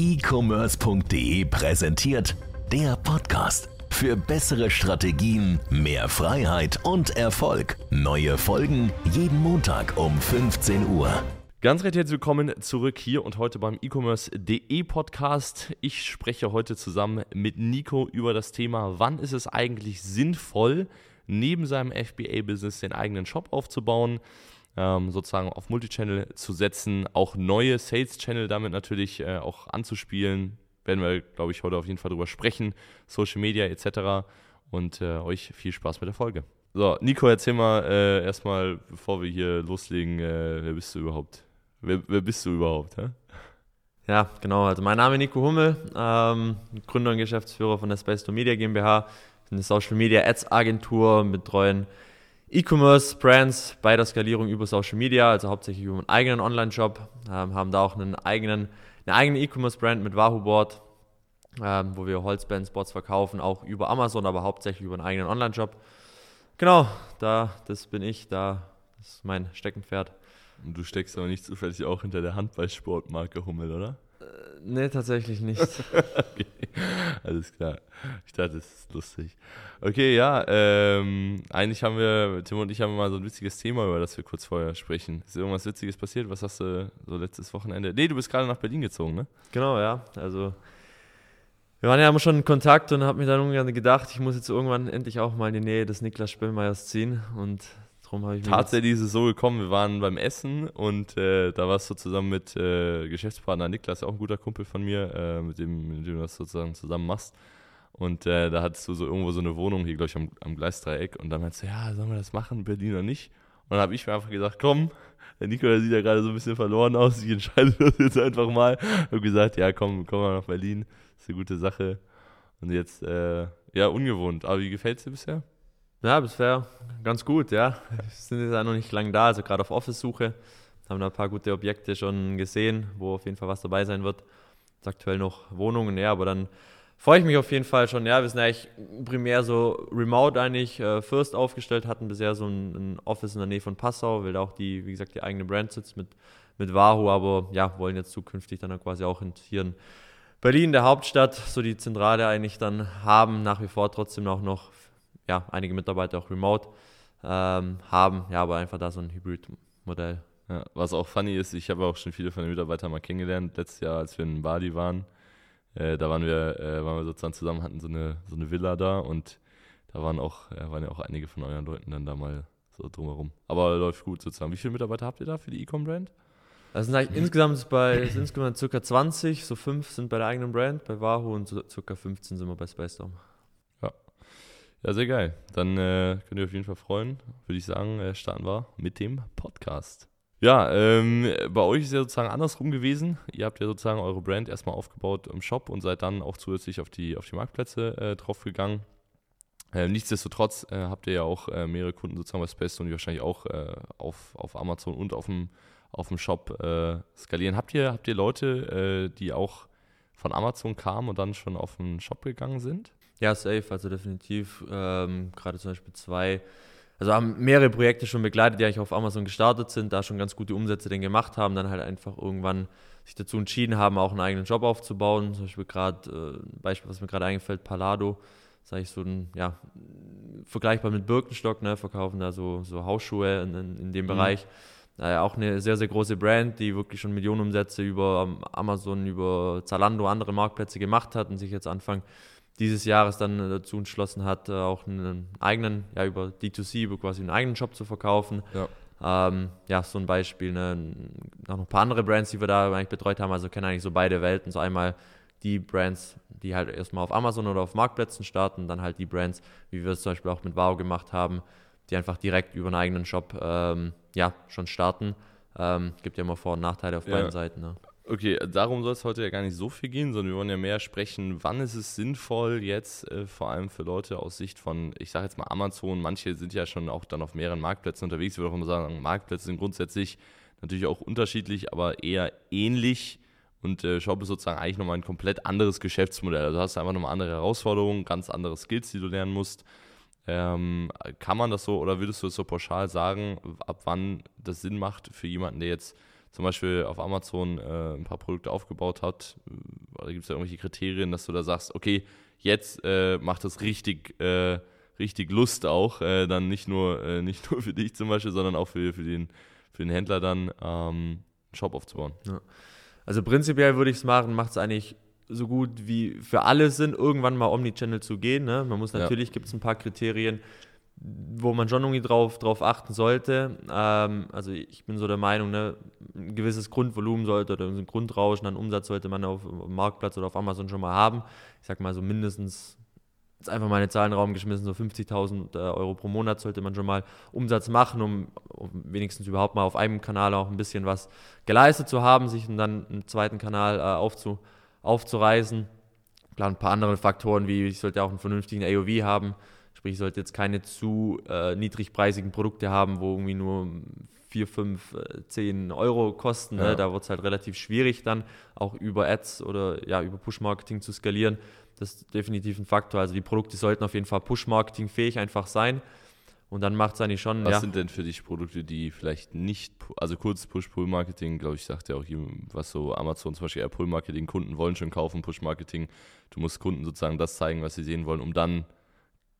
e-commerce.de präsentiert der Podcast. Für bessere Strategien, mehr Freiheit und Erfolg. Neue Folgen jeden Montag um 15 Uhr. Ganz recht herzlich willkommen zurück hier und heute beim e-commerce.de Podcast. Ich spreche heute zusammen mit Nico über das Thema, wann ist es eigentlich sinnvoll, neben seinem FBA-Business den eigenen Shop aufzubauen, ähm, sozusagen auf Multichannel zu setzen, auch neue Sales-Channel damit natürlich äh, auch anzuspielen. Werden wir, glaube ich, heute auf jeden Fall drüber sprechen, Social Media etc. Und äh, euch viel Spaß mit der Folge. So, Nico, erzähl mal äh, erstmal, bevor wir hier loslegen, äh, wer bist du überhaupt? Wer, wer bist du überhaupt? Hä? Ja, genau. Also mein Name ist Nico Hummel, ähm, Gründer und Geschäftsführer von der Space to Media GmbH, eine Social Media Ads Agentur, betreuen E-Commerce Brands bei der Skalierung über Social Media, also hauptsächlich über einen eigenen Online-Shop, ähm, haben da auch einen eigenen, eine eigene E-Commerce Brand mit Wahoo Board, ähm, wo wir Holzband Spots verkaufen, auch über Amazon, aber hauptsächlich über einen eigenen Online-Shop. Genau, da, das bin ich, da ist mein Steckenpferd. Und du steckst aber nicht zufällig auch hinter der Handballsportmarke Hummel, oder? Nee, tatsächlich nicht. okay, alles klar. Ich dachte, das ist lustig. Okay, ja, ähm, eigentlich haben wir, Tim und ich haben mal so ein witziges Thema, über das wir kurz vorher sprechen. Ist irgendwas Witziges passiert? Was hast du so letztes Wochenende? Nee, du bist gerade nach Berlin gezogen, ne? Genau, ja. Also, wir waren ja schon in Kontakt und haben mir dann irgendwann gedacht, ich muss jetzt irgendwann endlich auch mal in die Nähe des Niklas Spillmeyers ziehen und Drum habe ich Tatsächlich ist es so gekommen, wir waren beim Essen und äh, da warst du zusammen mit äh, Geschäftspartner Niklas, auch ein guter Kumpel von mir, äh, mit, dem, mit dem du das sozusagen zusammen machst. Und äh, da hattest du so irgendwo so eine Wohnung hier, glaube ich, am, am Gleisdreieck. Und dann meinst du, ja, sollen wir das machen, Berlin oder nicht? Und dann habe ich mir einfach gesagt, komm, der Nico, der sieht ja gerade so ein bisschen verloren aus, ich entscheide das jetzt einfach mal. Und gesagt, ja, komm, komm mal nach Berlin, ist eine gute Sache. Und jetzt, äh, ja, ungewohnt. Aber wie gefällt es dir bisher? Ja, bisher ganz gut, ja. Wir sind jetzt auch noch nicht lange da, also gerade auf Office-Suche. Haben da ein paar gute Objekte schon gesehen, wo auf jeden Fall was dabei sein wird. Jetzt aktuell noch Wohnungen, ja, aber dann freue ich mich auf jeden Fall schon. Ja, wir sind eigentlich primär so remote eigentlich äh, First aufgestellt, hatten bisher so ein, ein, Office in der Nähe von Passau, weil da auch die, wie gesagt, die eigene Brand sitzt mit, mit Wahoo, aber ja, wollen jetzt zukünftig dann quasi auch hier in Berlin, der Hauptstadt, so die Zentrale eigentlich dann haben, nach wie vor trotzdem auch noch ja, einige Mitarbeiter auch remote ähm, haben, ja, aber einfach da so ein Hybrid-Modell. Ja, was auch funny ist, ich habe auch schon viele von den Mitarbeitern mal kennengelernt, letztes Jahr, als wir in Bali waren. Äh, da waren wir, äh, waren wir sozusagen zusammen, hatten so eine, so eine Villa da und da waren auch, äh, waren ja auch einige von euren Leuten dann da mal so drumherum. Aber läuft gut sozusagen. Wie viele Mitarbeiter habt ihr da für die E-Com-Brand? Das sind eigentlich insgesamt bei insgesamt circa 20, so fünf sind bei der eigenen Brand, bei Wahoo und so circa 15 sind wir bei Space Storm. Ja, sehr geil. Dann äh, könnt ihr auf jeden Fall freuen, würde ich sagen, äh, starten wir mit dem Podcast. Ja, ähm, bei euch ist ja sozusagen andersrum gewesen. Ihr habt ja sozusagen eure Brand erstmal aufgebaut im Shop und seid dann auch zusätzlich auf die, auf die Marktplätze äh, draufgegangen. Äh, nichtsdestotrotz äh, habt ihr ja auch äh, mehrere Kunden sozusagen bei Space und wahrscheinlich auch äh, auf, auf Amazon und auf dem, auf dem Shop äh, skalieren. Habt ihr, habt ihr Leute, äh, die auch von Amazon kamen und dann schon auf den Shop gegangen sind? Ja, safe, also definitiv. Ähm, Gerade zum Beispiel zwei, also haben mehrere Projekte schon begleitet, die eigentlich auf Amazon gestartet sind, da schon ganz gute Umsätze denn gemacht haben, dann halt einfach irgendwann sich dazu entschieden haben, auch einen eigenen Job aufzubauen. Zum Beispiel gerade, äh, ein Beispiel, was mir gerade eingefällt, Palado, sage ich so ein, ja, vergleichbar mit Birkenstock, ne, verkaufen da so, so Hausschuhe in, in, in dem mhm. Bereich. Äh, auch eine sehr, sehr große Brand, die wirklich schon Millionenumsätze über Amazon, über Zalando, andere Marktplätze gemacht hat und sich jetzt anfangen, dieses Jahres dann äh, dazu entschlossen hat, äh, auch einen eigenen, ja, über D2C, über quasi einen eigenen Shop zu verkaufen. Ja, ähm, ja so ein Beispiel. Ne? Noch ein paar andere Brands, die wir da eigentlich betreut haben, also kennen eigentlich so beide Welten. So einmal die Brands, die halt erstmal auf Amazon oder auf Marktplätzen starten, dann halt die Brands, wie wir es zum Beispiel auch mit Wow gemacht haben, die einfach direkt über einen eigenen Shop ähm, ja, schon starten. Ähm, gibt ja immer Vor- und Nachteile auf ja. beiden Seiten. Ne? Okay, darum soll es heute ja gar nicht so viel gehen, sondern wir wollen ja mehr sprechen, wann ist es sinnvoll jetzt, äh, vor allem für Leute aus Sicht von, ich sage jetzt mal Amazon, manche sind ja schon auch dann auf mehreren Marktplätzen unterwegs, ich würde auch immer sagen, Marktplätze sind grundsätzlich natürlich auch unterschiedlich, aber eher ähnlich und äh, Shop ist sozusagen eigentlich nochmal ein komplett anderes Geschäftsmodell. Also du hast einfach nochmal andere Herausforderungen, ganz andere Skills, die du lernen musst. Ähm, kann man das so oder würdest du es so pauschal sagen, ab wann das Sinn macht für jemanden, der jetzt zum Beispiel auf Amazon äh, ein paar Produkte aufgebaut hat, oder gibt es da irgendwelche Kriterien, dass du da sagst, okay, jetzt äh, macht das richtig, äh, richtig Lust auch, äh, dann nicht nur, äh, nicht nur für dich zum Beispiel, sondern auch für, für, den, für den Händler dann ähm, einen Shop aufzubauen. Ja. Also prinzipiell würde ich es machen, macht es eigentlich so gut wie für alle Sinn, irgendwann mal Omnichannel zu gehen. Ne? Man muss natürlich, ja. gibt es ein paar Kriterien, wo man schon irgendwie drauf, drauf achten sollte. Ähm, also ich bin so der Meinung, ne, ein gewisses Grundvolumen sollte oder ein Grundrauschen an Umsatz sollte man auf dem Marktplatz oder auf Amazon schon mal haben. Ich sag mal so mindestens, jetzt einfach mal in den Raum geschmissen, so 50.000 äh, Euro pro Monat sollte man schon mal Umsatz machen, um, um, wenigstens überhaupt mal auf einem Kanal auch ein bisschen was geleistet zu haben, sich dann einen zweiten Kanal äh, aufzu, aufzureißen. Klar, ein paar andere Faktoren, wie ich sollte auch einen vernünftigen AOV haben, Sprich, ich sollte jetzt keine zu äh, niedrigpreisigen Produkte haben, wo irgendwie nur 4, 5, 10 Euro kosten. Ne? Ja. Da wird es halt relativ schwierig dann auch über Ads oder ja, über Push-Marketing zu skalieren. Das ist definitiv ein Faktor. Also die Produkte sollten auf jeden Fall Push-Marketing fähig einfach sein. Und dann macht es eigentlich schon. Was ja. sind denn für dich Produkte, die vielleicht nicht, also kurz Push-Pull-Marketing, glaube ich, sagt ja auch, was so Amazon zum Beispiel, Pull-Marketing, Kunden wollen schon kaufen, Push-Marketing. Du musst Kunden sozusagen das zeigen, was sie sehen wollen, um dann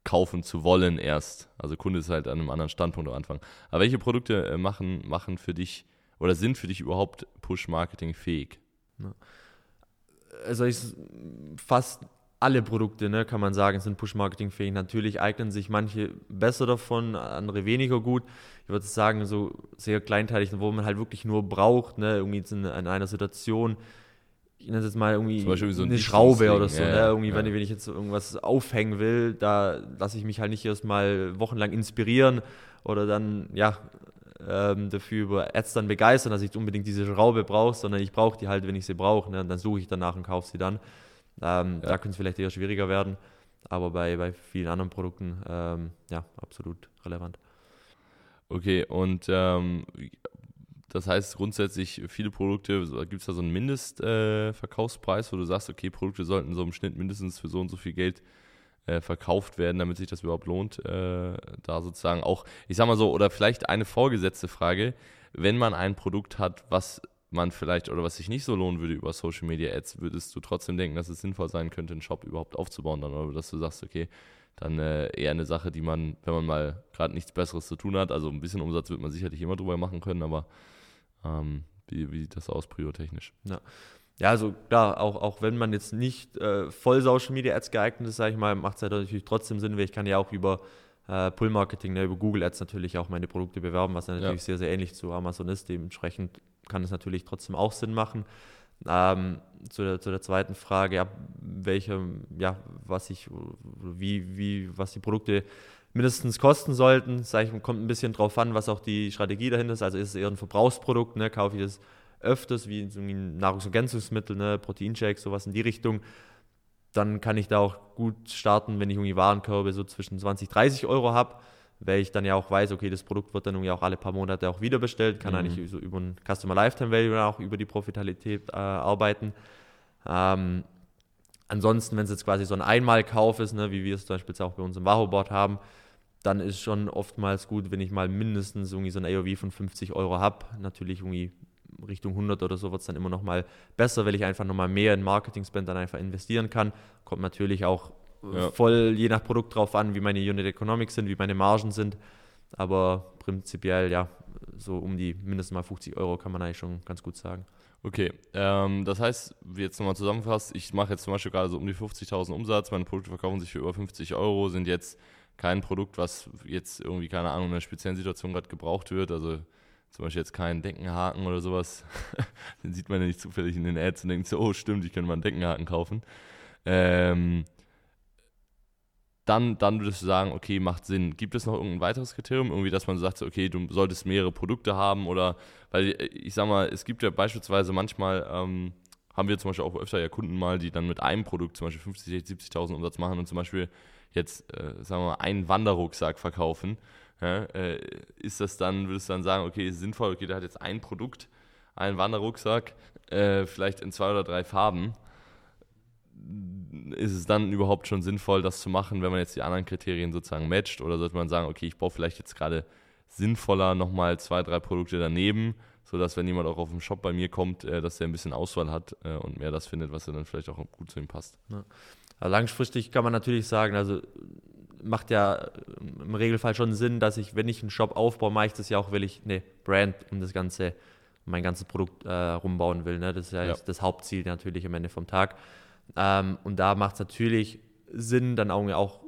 kaufen zu wollen erst. Also Kunde ist halt an einem anderen Standpunkt am Anfang. Aber welche Produkte äh, machen, machen für dich oder sind für dich überhaupt Push-Marketing fähig? Also ich, fast alle Produkte, ne, kann man sagen, sind Push-Marketing fähig. Natürlich eignen sich manche besser davon, andere weniger gut. Ich würde sagen, so sehr kleinteilig, wo man halt wirklich nur braucht, ne, irgendwie in, in einer Situation, ich nenne es jetzt mal irgendwie so eine Schraube oder so. Ja, ne? irgendwie, ja. wenn, wenn, ich jetzt irgendwas aufhängen will, da lasse ich mich halt nicht erstmal wochenlang inspirieren oder dann, ja, ähm, dafür über Ads dann begeistern, dass ich unbedingt diese Schraube brauche, sondern ich brauche die halt, wenn ich sie brauche. Ne? Und dann suche ich danach und kaufe sie dann. Ähm, ja. Da könnte es vielleicht eher schwieriger werden. Aber bei, bei vielen anderen Produkten, ähm, ja, absolut relevant. Okay, und ähm, das heißt grundsätzlich, viele Produkte, gibt es da so einen Mindestverkaufspreis, äh, wo du sagst, okay, Produkte sollten so im Schnitt mindestens für so und so viel Geld äh, verkauft werden, damit sich das überhaupt lohnt, äh, da sozusagen auch, ich sag mal so, oder vielleicht eine vorgesetzte Frage, wenn man ein Produkt hat, was man vielleicht oder was sich nicht so lohnen würde über Social Media Ads, würdest du trotzdem denken, dass es sinnvoll sein könnte, einen Shop überhaupt aufzubauen dann, oder dass du sagst, okay, dann äh, eher eine Sache, die man, wenn man mal gerade nichts Besseres zu tun hat, also ein bisschen Umsatz wird man sicherlich immer drüber machen können, aber ähm, wie, wie sieht das aus, priotechnisch? Ja. Ja, also klar, auch, auch wenn man jetzt nicht äh, voll Social Media Ads geeignet ist, sage ich mal, macht es halt natürlich trotzdem Sinn, weil ich kann ja auch über äh, Pull Marketing, ne, über Google Ads natürlich auch meine Produkte bewerben, was natürlich ja. sehr, sehr ähnlich zu Amazon ist. Dementsprechend kann es natürlich trotzdem auch Sinn machen. Ähm, zu, der, zu der zweiten Frage, ja, welche, ja, was ich, wie, wie, was die Produkte mindestens kosten sollten. Sag ich, kommt ein bisschen drauf an, was auch die Strategie dahinter ist. Also ist es eher ein Verbrauchsprodukt, ne? kaufe ich das öfters wie ein Nahrungsergänzungsmittel, ne? Proteinshakes, sowas in die Richtung. Dann kann ich da auch gut starten, wenn ich irgendwie Warenkörbe so zwischen 20, 30 Euro habe, weil ich dann ja auch weiß, okay, das Produkt wird dann irgendwie auch alle paar Monate auch wieder bestellt, kann mhm. eigentlich so über ein Customer Lifetime Value auch über die Profitabilität äh, arbeiten. Ähm, ansonsten, wenn es jetzt quasi so ein Einmalkauf ist, ne, wie wir es zum Beispiel auch bei uns im Wahoboard haben, dann ist schon oftmals gut, wenn ich mal mindestens irgendwie so ein AOV von 50 Euro habe. Natürlich irgendwie Richtung 100 oder so wird es dann immer noch mal besser, weil ich einfach noch mal mehr in Marketing-Spend dann einfach investieren kann. Kommt natürlich auch äh, ja. voll je nach Produkt drauf an, wie meine Unit Economics sind, wie meine Margen sind. Aber prinzipiell, ja, so um die mindestens mal 50 Euro kann man eigentlich schon ganz gut sagen. Okay, ähm, das heißt, jetzt nochmal zusammenfasst, ich mache jetzt zum Beispiel gerade so um die 50.000 Umsatz, meine Produkte verkaufen sich für über 50 Euro, sind jetzt kein Produkt, was jetzt irgendwie, keine Ahnung, in einer speziellen Situation gerade gebraucht wird. Also zum Beispiel jetzt kein Deckenhaken oder sowas. Den sieht man ja nicht zufällig in den Ads und denkt so, oh stimmt, ich könnte mal einen Deckenhaken kaufen. Ähm, dann, dann würdest du sagen, okay, macht Sinn. Gibt es noch irgendein weiteres Kriterium? Irgendwie, dass man sagt, okay, du solltest mehrere Produkte haben oder, weil ich sag mal, es gibt ja beispielsweise manchmal, ähm, haben wir zum Beispiel auch öfter ja Kunden mal, die dann mit einem Produkt zum Beispiel 50, 70.000 Umsatz machen und zum Beispiel jetzt, äh, sagen wir mal, einen Wanderrucksack verkaufen, ja, äh, ist das dann, würdest du dann sagen, okay, ist sinnvoll, okay, der hat jetzt ein Produkt, einen Wanderrucksack, äh, vielleicht in zwei oder drei Farben. Ist es dann überhaupt schon sinnvoll, das zu machen, wenn man jetzt die anderen Kriterien sozusagen matcht? Oder sollte man sagen, okay, ich brauche vielleicht jetzt gerade sinnvoller nochmal zwei, drei Produkte daneben, sodass, wenn jemand auch auf den Shop bei mir kommt, äh, dass er ein bisschen Auswahl hat äh, und mehr das findet, was er dann vielleicht auch gut zu ihm passt. Ja. Langfristig kann man natürlich sagen, also macht ja im Regelfall schon Sinn, dass ich, wenn ich einen Shop aufbaue, mache ich das ja auch, weil ich eine Brand um das ganze, mein ganzes Produkt äh, rumbauen will. Ne? Das ist ja, ja, das Hauptziel natürlich am Ende vom Tag. Ähm, und da macht es natürlich Sinn, dann auch,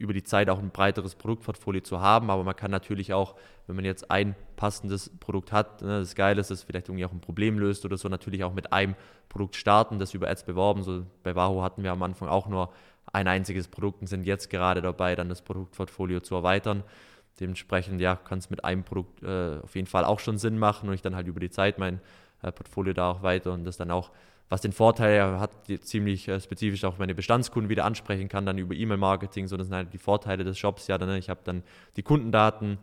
über die Zeit auch ein breiteres Produktportfolio zu haben. Aber man kann natürlich auch, wenn man jetzt ein passendes Produkt hat, ne, das geil ist, das vielleicht irgendwie auch ein Problem löst oder so, natürlich auch mit einem Produkt starten, das über Ads beworben. So bei Wahoo hatten wir am Anfang auch nur ein einziges Produkt und sind jetzt gerade dabei, dann das Produktportfolio zu erweitern. Dementsprechend, ja, kann es mit einem Produkt äh, auf jeden Fall auch schon Sinn machen und ich dann halt über die Zeit mein äh, Portfolio da auch weiter und das dann auch was den Vorteil hat, ziemlich äh, spezifisch auch meine Bestandskunden wieder ansprechen kann, dann über E-Mail-Marketing. So, das sind halt die Vorteile des Shops. Ja, dann, ich habe dann die Kundendaten,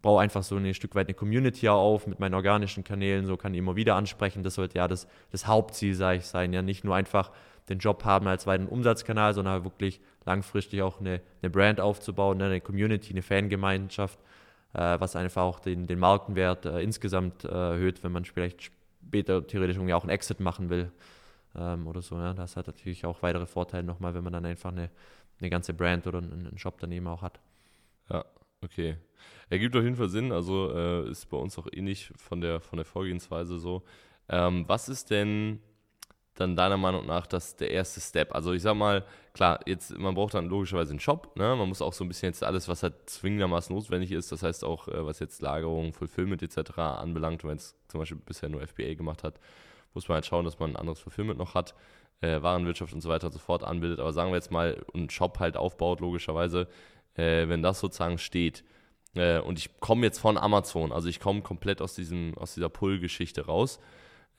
baue einfach so ein Stück weit eine Community auf mit meinen organischen Kanälen, so kann ich immer wieder ansprechen. Das sollte ja das, das Hauptziel, sage ich, sein. Ja, nicht nur einfach den Job haben als weiteren Umsatzkanal, sondern halt wirklich langfristig auch eine, eine Brand aufzubauen, ne, eine Community, eine Fangemeinschaft, äh, was einfach auch den, den Markenwert äh, insgesamt äh, erhöht, wenn man vielleicht später theoretisch irgendwie auch einen Exit machen will ähm, oder so. Ja. Das hat natürlich auch weitere Vorteile nochmal, wenn man dann einfach eine, eine ganze Brand oder einen, einen Shop daneben auch hat. Ja, okay. Ergibt auf jeden Fall Sinn, also äh, ist bei uns auch ähnlich von der, von der Vorgehensweise so. Ähm, was ist denn dann deiner Meinung nach das der erste Step? Also ich sag mal, klar, jetzt man braucht dann logischerweise einen Shop, ne? Man muss auch so ein bisschen jetzt alles, was halt zwingendermaßen notwendig ist, das heißt auch, äh, was jetzt Lagerung, Fulfillment etc. anbelangt, wenn es zum Beispiel bisher nur FBA gemacht hat, muss man halt schauen, dass man ein anderes Fulfillment noch hat, äh, Warenwirtschaft und so weiter und so fort anbildet. Aber sagen wir jetzt mal, einen Shop halt aufbaut, logischerweise, äh, wenn das sozusagen steht, äh, und ich komme jetzt von Amazon, also ich komme komplett aus, diesem, aus dieser Pull-Geschichte raus,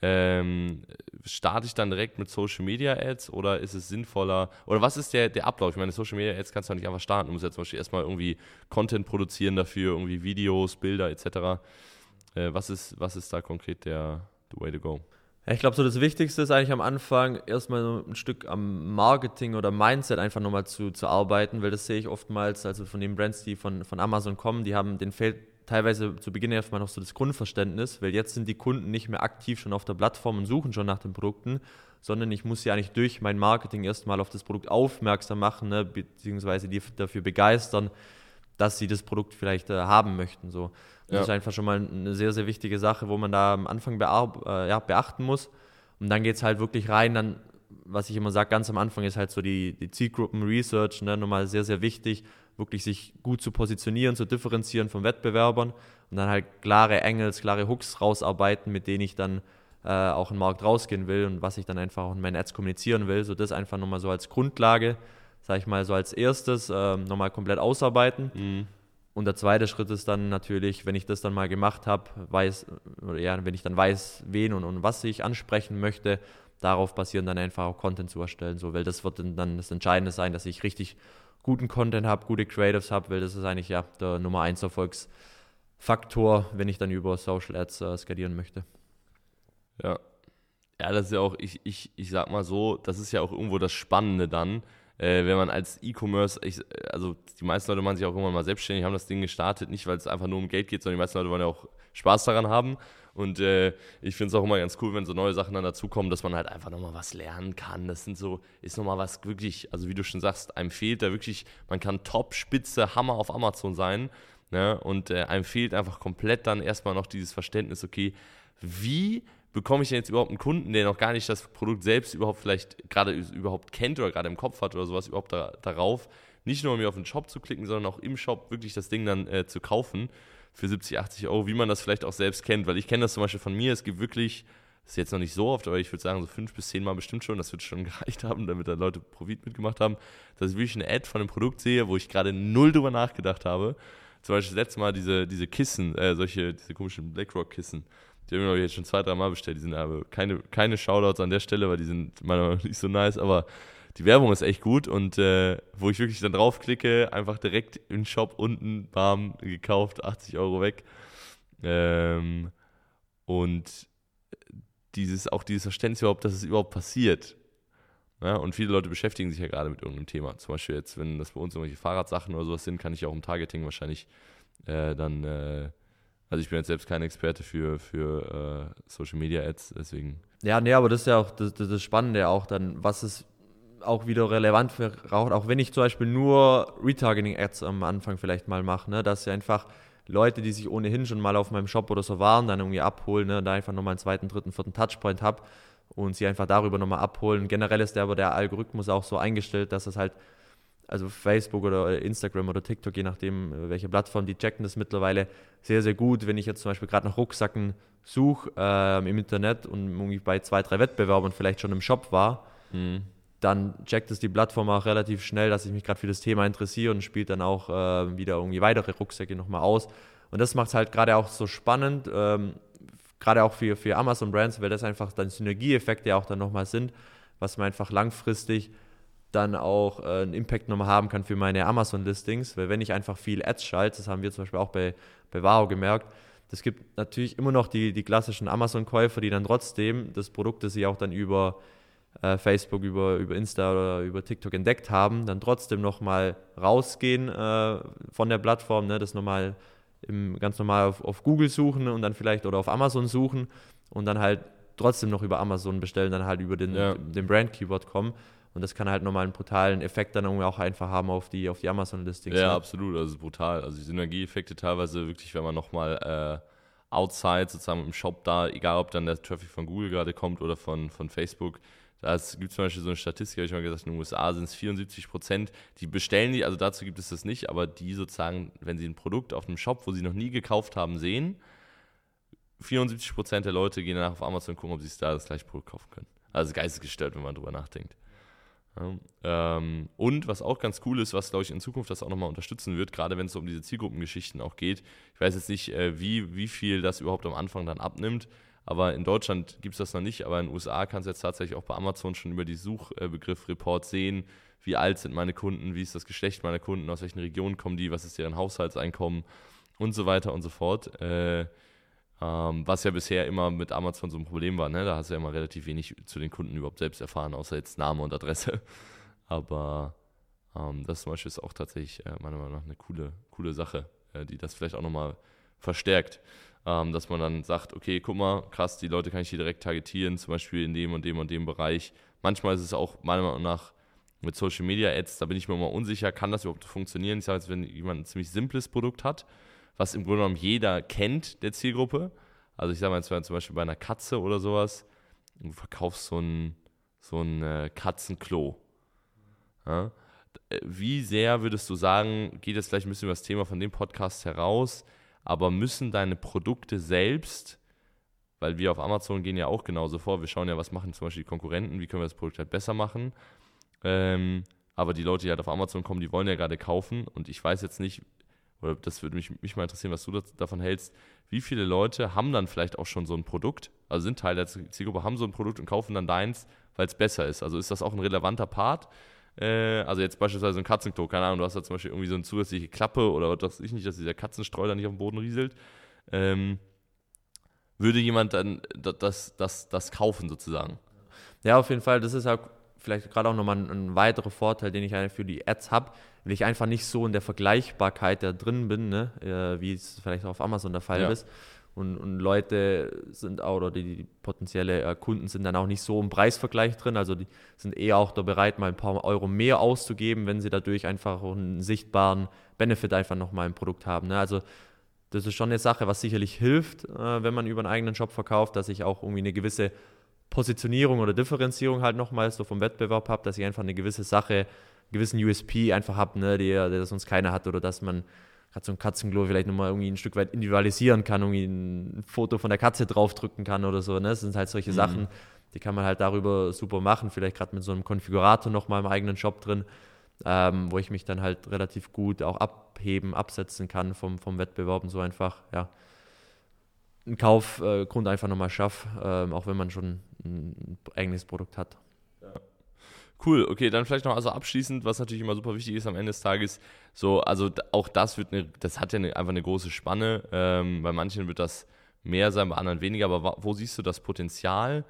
ähm, starte ich dann direkt mit Social Media Ads oder ist es sinnvoller? Oder was ist der, der Ablauf? Ich meine, Social Media Ads kannst du nicht einfach starten. Du musst ja zum Beispiel erstmal irgendwie Content produzieren dafür, irgendwie Videos, Bilder etc. Äh, was, ist, was ist da konkret der the way to go? Ich glaube, so das Wichtigste ist eigentlich am Anfang erstmal so ein Stück am Marketing oder Mindset einfach nochmal zu, zu arbeiten, weil das sehe ich oftmals, also von den Brands, die von, von Amazon kommen, die haben, den fehlt teilweise zu Beginn erstmal noch so das Grundverständnis, weil jetzt sind die Kunden nicht mehr aktiv schon auf der Plattform und suchen schon nach den Produkten, sondern ich muss sie eigentlich durch mein Marketing erstmal auf das Produkt aufmerksam machen, ne, beziehungsweise die dafür begeistern, dass sie das Produkt vielleicht äh, haben möchten. So. Das ja. ist einfach schon mal eine sehr, sehr wichtige Sache, wo man da am Anfang äh, ja, beachten muss. Und dann geht es halt wirklich rein, dann, was ich immer sage, ganz am Anfang ist halt so die, die Zielgruppen-Research, ne, nochmal sehr, sehr wichtig wirklich sich gut zu positionieren, zu differenzieren von Wettbewerbern und dann halt klare Angles, klare Hooks rausarbeiten, mit denen ich dann äh, auch in den Markt rausgehen will und was ich dann einfach auch in meinen Ads kommunizieren will. So das einfach nochmal so als Grundlage, sage ich mal so als erstes, äh, nochmal komplett ausarbeiten. Mhm. Und der zweite Schritt ist dann natürlich, wenn ich das dann mal gemacht habe, weiß, oder ja, wenn ich dann weiß, wen und, und was ich ansprechen möchte, darauf basieren dann einfach auch Content zu erstellen. So, weil das wird dann das Entscheidende sein, dass ich richtig guten Content habe, gute Creatives habe, weil das ist eigentlich ja der Nummer 1 Erfolgsfaktor, wenn ich dann über Social Ads äh, skalieren möchte. Ja. Ja, das ist ja auch, ich, ich, ich sag mal so, das ist ja auch irgendwo das Spannende dann, äh, wenn man als E-Commerce, also die meisten Leute machen sich auch irgendwann mal selbstständig, haben das Ding gestartet, nicht weil es einfach nur um Geld geht, sondern die meisten Leute wollen ja auch Spaß daran haben. Und äh, ich finde es auch immer ganz cool, wenn so neue Sachen dann dazukommen, dass man halt einfach nochmal was lernen kann. Das sind so, ist nochmal was wirklich, also wie du schon sagst, einem fehlt da wirklich, man kann top, spitze, Hammer auf Amazon sein. Ne? Und äh, einem fehlt einfach komplett dann erstmal noch dieses Verständnis, okay, wie bekomme ich denn jetzt überhaupt einen Kunden, der noch gar nicht das Produkt selbst überhaupt vielleicht gerade überhaupt kennt oder gerade im Kopf hat oder sowas überhaupt da, darauf, nicht nur mir auf den Shop zu klicken, sondern auch im Shop wirklich das Ding dann äh, zu kaufen für 70, 80 Euro, wie man das vielleicht auch selbst kennt. Weil ich kenne das zum Beispiel von mir, es gibt wirklich, das ist jetzt noch nicht so oft, aber ich würde sagen, so fünf bis zehn Mal bestimmt schon, das wird schon gereicht haben, damit da Leute Profit mitgemacht haben, dass ich wirklich eine Ad von einem Produkt sehe, wo ich gerade null drüber nachgedacht habe. Zum Beispiel das letzte Mal diese, diese Kissen, äh, solche, diese komischen BlackRock-Kissen. Die habe ich jetzt schon zwei, drei Mal bestellt. Die sind aber keine, keine Shoutouts an der Stelle, weil die sind meiner Meinung nach nicht so nice, aber die Werbung ist echt gut und äh, wo ich wirklich dann draufklicke, einfach direkt im Shop unten, bam, gekauft, 80 Euro weg. Ähm, und dieses, auch dieses Verständnis überhaupt, dass es überhaupt passiert. Ja, und viele Leute beschäftigen sich ja gerade mit irgendeinem Thema. Zum Beispiel jetzt, wenn das bei uns irgendwelche Fahrradsachen oder sowas sind, kann ich auch im Targeting wahrscheinlich äh, dann äh, Also ich bin jetzt selbst kein Experte für, für äh, Social Media Ads, deswegen. Ja, nee, aber das ist ja auch das, das, das Spannende auch dann, was es auch wieder relevant für Rauch, auch wenn ich zum Beispiel nur Retargeting-Ads am Anfang vielleicht mal mache, ne, dass ja einfach Leute, die sich ohnehin schon mal auf meinem Shop oder so waren, dann irgendwie abholen, ne, da einfach nochmal einen zweiten, dritten, vierten Touchpoint habe und sie einfach darüber nochmal abholen. Generell ist der aber der Algorithmus auch so eingestellt, dass es halt, also Facebook oder Instagram oder TikTok, je nachdem, welche Plattform, die checken das mittlerweile sehr, sehr gut. Wenn ich jetzt zum Beispiel gerade nach Rucksacken suche äh, im Internet und irgendwie bei zwei, drei Wettbewerbern vielleicht schon im Shop war, mhm dann checkt es die Plattform auch relativ schnell, dass ich mich gerade für das Thema interessiere und spielt dann auch äh, wieder irgendwie weitere Rucksäcke nochmal aus. Und das macht es halt gerade auch so spannend, ähm, gerade auch für, für Amazon Brands, weil das einfach dann Synergieeffekte auch dann nochmal sind, was man einfach langfristig dann auch äh, einen Impact nochmal haben kann für meine Amazon-Listings, weil wenn ich einfach viel Ads schalte, das haben wir zum Beispiel auch bei, bei Wow gemerkt, es gibt natürlich immer noch die, die klassischen Amazon-Käufer, die dann trotzdem das Produkt, das sie auch dann über äh, Facebook, über, über Insta oder über TikTok entdeckt haben, dann trotzdem nochmal rausgehen äh, von der Plattform, ne, das nochmal im, ganz normal auf, auf Google suchen und dann vielleicht oder auf Amazon suchen und dann halt trotzdem noch über Amazon bestellen, dann halt über den, ja. den Brand-Keyword kommen. Und das kann halt nochmal einen brutalen Effekt dann irgendwie auch einfach haben auf die, auf die Amazon-Listings. Ja, ne? absolut. Also brutal. Also die Synergieeffekte teilweise wirklich, wenn man nochmal äh, outside sozusagen im Shop da, egal ob dann der Traffic von Google gerade kommt oder von, von Facebook, da gibt es zum Beispiel so eine Statistik, habe ich mal gesagt, in den USA sind es 74 Prozent, die bestellen die, also dazu gibt es das nicht, aber die sozusagen, wenn sie ein Produkt auf einem Shop, wo sie noch nie gekauft haben, sehen, 74 Prozent der Leute gehen danach auf Amazon und gucken, ob sie da das gleiche Produkt kaufen können. Also geistesgestört, wenn man drüber nachdenkt. Ähm, und was auch ganz cool ist, was glaube ich in Zukunft das auch nochmal unterstützen wird, gerade wenn es um diese Zielgruppengeschichten auch geht. Ich weiß jetzt nicht, äh, wie, wie viel das überhaupt am Anfang dann abnimmt. Aber in Deutschland gibt es das noch nicht, aber in den USA kannst du jetzt tatsächlich auch bei Amazon schon über die Suchbegriff-Report sehen, wie alt sind meine Kunden, wie ist das Geschlecht meiner Kunden, aus welchen Regionen kommen die, was ist deren Haushaltseinkommen und so weiter und so fort. Äh, ähm, was ja bisher immer mit Amazon so ein Problem war, ne? da hast du ja immer relativ wenig zu den Kunden überhaupt selbst erfahren, außer jetzt Name und Adresse. Aber ähm, das zum Beispiel ist auch tatsächlich äh, meiner Meinung nach eine coole, coole Sache, äh, die das vielleicht auch nochmal verstärkt ähm, dass man dann sagt, okay, guck mal, krass, die Leute kann ich hier direkt targetieren, zum Beispiel in dem und dem und dem Bereich. Manchmal ist es auch meiner Meinung nach mit Social Media Ads, da bin ich mir immer unsicher, kann das überhaupt funktionieren? Ich sage jetzt, wenn jemand ein ziemlich simples Produkt hat, was im Grunde genommen jeder kennt, der Zielgruppe. Also ich sage mal jetzt zum Beispiel bei einer Katze oder sowas, du verkaufst so ein, so ein äh, Katzenklo. Ja? Wie sehr würdest du sagen, geht jetzt gleich ein bisschen über das Thema von dem Podcast heraus, aber müssen deine Produkte selbst, weil wir auf Amazon gehen ja auch genauso vor, wir schauen ja, was machen zum Beispiel die Konkurrenten, wie können wir das Produkt halt besser machen. Ähm, aber die Leute, die halt auf Amazon kommen, die wollen ja gerade kaufen und ich weiß jetzt nicht, oder das würde mich, mich mal interessieren, was du das, davon hältst, wie viele Leute haben dann vielleicht auch schon so ein Produkt, also sind Teil der Zielgruppe, haben so ein Produkt und kaufen dann deins, weil es besser ist. Also ist das auch ein relevanter Part? Äh, also jetzt beispielsweise ein Katzenklo, keine Ahnung, du hast da zum Beispiel irgendwie so eine zusätzliche Klappe oder was ich nicht, dass dieser Katzenstreu da nicht auf dem Boden rieselt. Ähm, würde jemand dann das, das, das kaufen sozusagen? Ja, auf jeden Fall. Das ist auch vielleicht gerade auch nochmal ein, ein weiterer Vorteil, den ich für die Ads habe, weil ich einfach nicht so in der Vergleichbarkeit da drin bin, ne? Äh, wie es vielleicht auch auf Amazon der Fall ja. ist. Und, und Leute sind auch, oder die, die potenzielle äh, Kunden sind dann auch nicht so im Preisvergleich drin. Also die sind eher auch da bereit, mal ein paar Euro mehr auszugeben, wenn sie dadurch einfach einen sichtbaren Benefit einfach nochmal im Produkt haben. Ne? Also das ist schon eine Sache, was sicherlich hilft, äh, wenn man über einen eigenen Shop verkauft, dass ich auch irgendwie eine gewisse Positionierung oder Differenzierung halt nochmal so vom Wettbewerb habe, dass ich einfach eine gewisse Sache, einen gewissen USP einfach habe, ne, der, sonst keiner hat oder dass man gerade so ein Katzenklo vielleicht nochmal irgendwie ein Stück weit individualisieren kann, irgendwie ein Foto von der Katze draufdrücken kann oder so. Ne? Das sind halt solche mhm. Sachen, die kann man halt darüber super machen. Vielleicht gerade mit so einem Konfigurator nochmal im eigenen Shop drin, ähm, wo ich mich dann halt relativ gut auch abheben, absetzen kann vom, vom Wettbewerb und so einfach, ja, einen Kaufgrund äh, einfach nochmal schaffe, ähm, auch wenn man schon ein eigenes Produkt hat. Cool, okay, dann vielleicht noch also abschließend, was natürlich immer super wichtig ist am Ende des Tages, so, also auch das wird eine, das hat ja eine, einfach eine große Spanne. Ähm, bei manchen wird das mehr sein, bei anderen weniger, aber wo siehst du das Potenzial,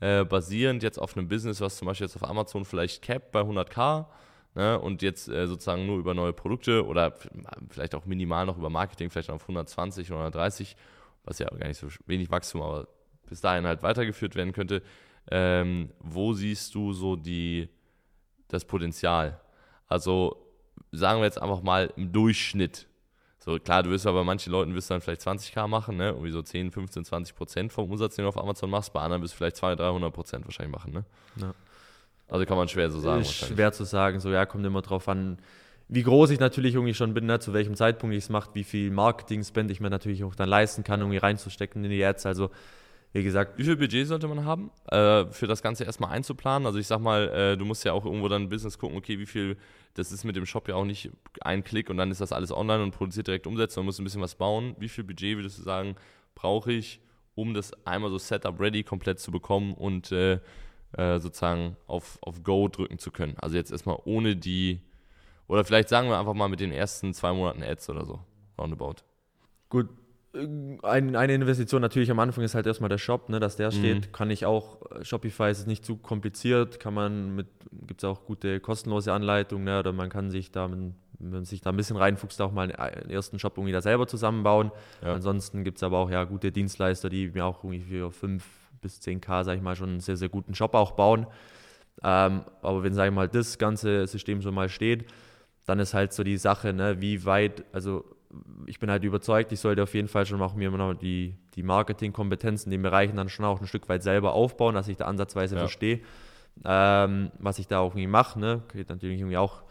äh, basierend jetzt auf einem Business, was zum Beispiel jetzt auf Amazon vielleicht capped bei 100k, ne, und jetzt äh, sozusagen nur über neue Produkte oder vielleicht auch minimal noch über Marketing, vielleicht auf 120 oder 130, was ja gar nicht so wenig Wachstum, aber bis dahin halt weitergeführt werden könnte. Ähm, wo siehst du so die, das Potenzial? Also sagen wir jetzt einfach mal im Durchschnitt. So klar, du wirst aber bei manchen Leuten wirst du dann vielleicht 20k machen, ne? Irgendwie so 10, 15, 20 Prozent vom Umsatz, den du auf Amazon machst. Bei anderen wirst du vielleicht 200, 300 Prozent wahrscheinlich machen, ne? Ja. Also kann man schwer so sagen. Ist schwer zu sagen, so ja, kommt immer drauf an, wie groß ich natürlich irgendwie schon bin, ne, zu welchem Zeitpunkt ich es mache, wie viel Marketing-Spend ich mir natürlich auch dann leisten kann, irgendwie reinzustecken in die Ads. Also wie gesagt. Wie viel Budget sollte man haben, äh, für das Ganze erstmal einzuplanen? Also ich sag mal, äh, du musst ja auch irgendwo dann Business gucken, okay, wie viel, das ist mit dem Shop ja auch nicht ein Klick und dann ist das alles online und produziert direkt umsetzen, man muss ein bisschen was bauen. Wie viel Budget würdest du sagen, brauche ich, um das einmal so Setup ready komplett zu bekommen und äh, äh, sozusagen auf, auf Go drücken zu können? Also jetzt erstmal ohne die, oder vielleicht sagen wir einfach mal mit den ersten zwei Monaten Ads oder so, roundabout. Gut, ein, eine Investition natürlich am Anfang ist halt erstmal der Shop, ne, dass der steht. Mhm. Kann ich auch, äh, Shopify ist nicht zu kompliziert, kann man mit, gibt es auch gute kostenlose Anleitungen, ne, oder man kann sich da, wenn man sich da ein bisschen reinfuchst, auch mal einen ersten Shop irgendwie da selber zusammenbauen. Ja. Ansonsten gibt es aber auch ja gute Dienstleister, die mir auch irgendwie für 5 bis 10k, sag ich mal, schon einen sehr, sehr guten Shop auch bauen. Ähm, aber wenn, sag ich mal, das ganze System schon mal steht, dann ist halt so die Sache, ne, wie weit, also ich bin halt überzeugt, ich sollte auf jeden Fall schon auch mir noch die, die Marketingkompetenzen in den Bereichen dann schon auch ein Stück weit selber aufbauen, dass ich da ansatzweise ja. verstehe, ähm, was ich da auch irgendwie mache. Ne? Geht natürlich irgendwie auch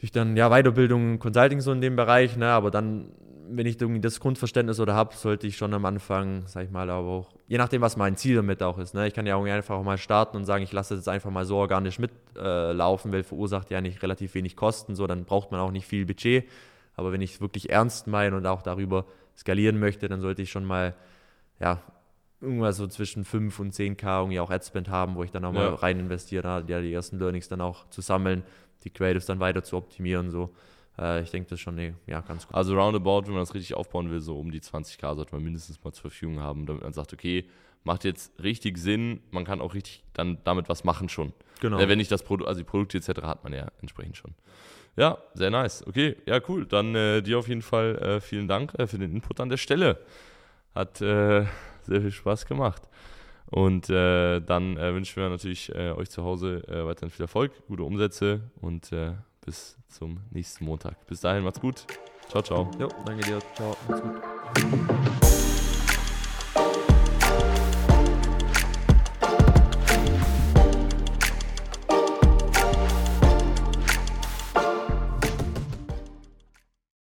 durch dann ja Weiterbildung, Consulting so in dem Bereich, ne? aber dann, wenn ich irgendwie das Grundverständnis oder habe, sollte ich schon am Anfang, sag ich mal, aber auch, je nachdem, was mein Ziel damit auch ist. Ne? Ich kann ja auch einfach auch mal starten und sagen, ich lasse das jetzt einfach mal so organisch mitlaufen, äh, weil verursacht ja nicht relativ wenig Kosten, so dann braucht man auch nicht viel Budget aber wenn ich es wirklich ernst meine und auch darüber skalieren möchte, dann sollte ich schon mal, ja, irgendwas so zwischen 5 und 10k irgendwie auch Adspend haben, wo ich dann auch ja. mal rein investiere, ja, die ersten Learnings dann auch zu sammeln, die Creatives dann weiter zu optimieren. So. Äh, ich denke, das ist schon nee, ja, ganz gut. Also roundabout, wenn man das richtig aufbauen will, so um die 20k sollte man mindestens mal zur Verfügung haben, damit man sagt, okay, macht jetzt richtig Sinn, man kann auch richtig dann damit was machen schon. Genau. Ja, wenn nicht das Produkt, also die Produkte etc. hat man ja entsprechend schon. Ja, sehr nice. Okay, ja, cool. Dann äh, dir auf jeden Fall äh, vielen Dank äh, für den Input an der Stelle. Hat äh, sehr viel Spaß gemacht. Und äh, dann äh, wünschen wir natürlich euch zu Hause weiterhin viel Erfolg, gute Umsätze und bis zum nächsten Montag. Bis dahin, macht's gut. Ciao, ciao. Jo, danke dir. Ciao, macht's gut.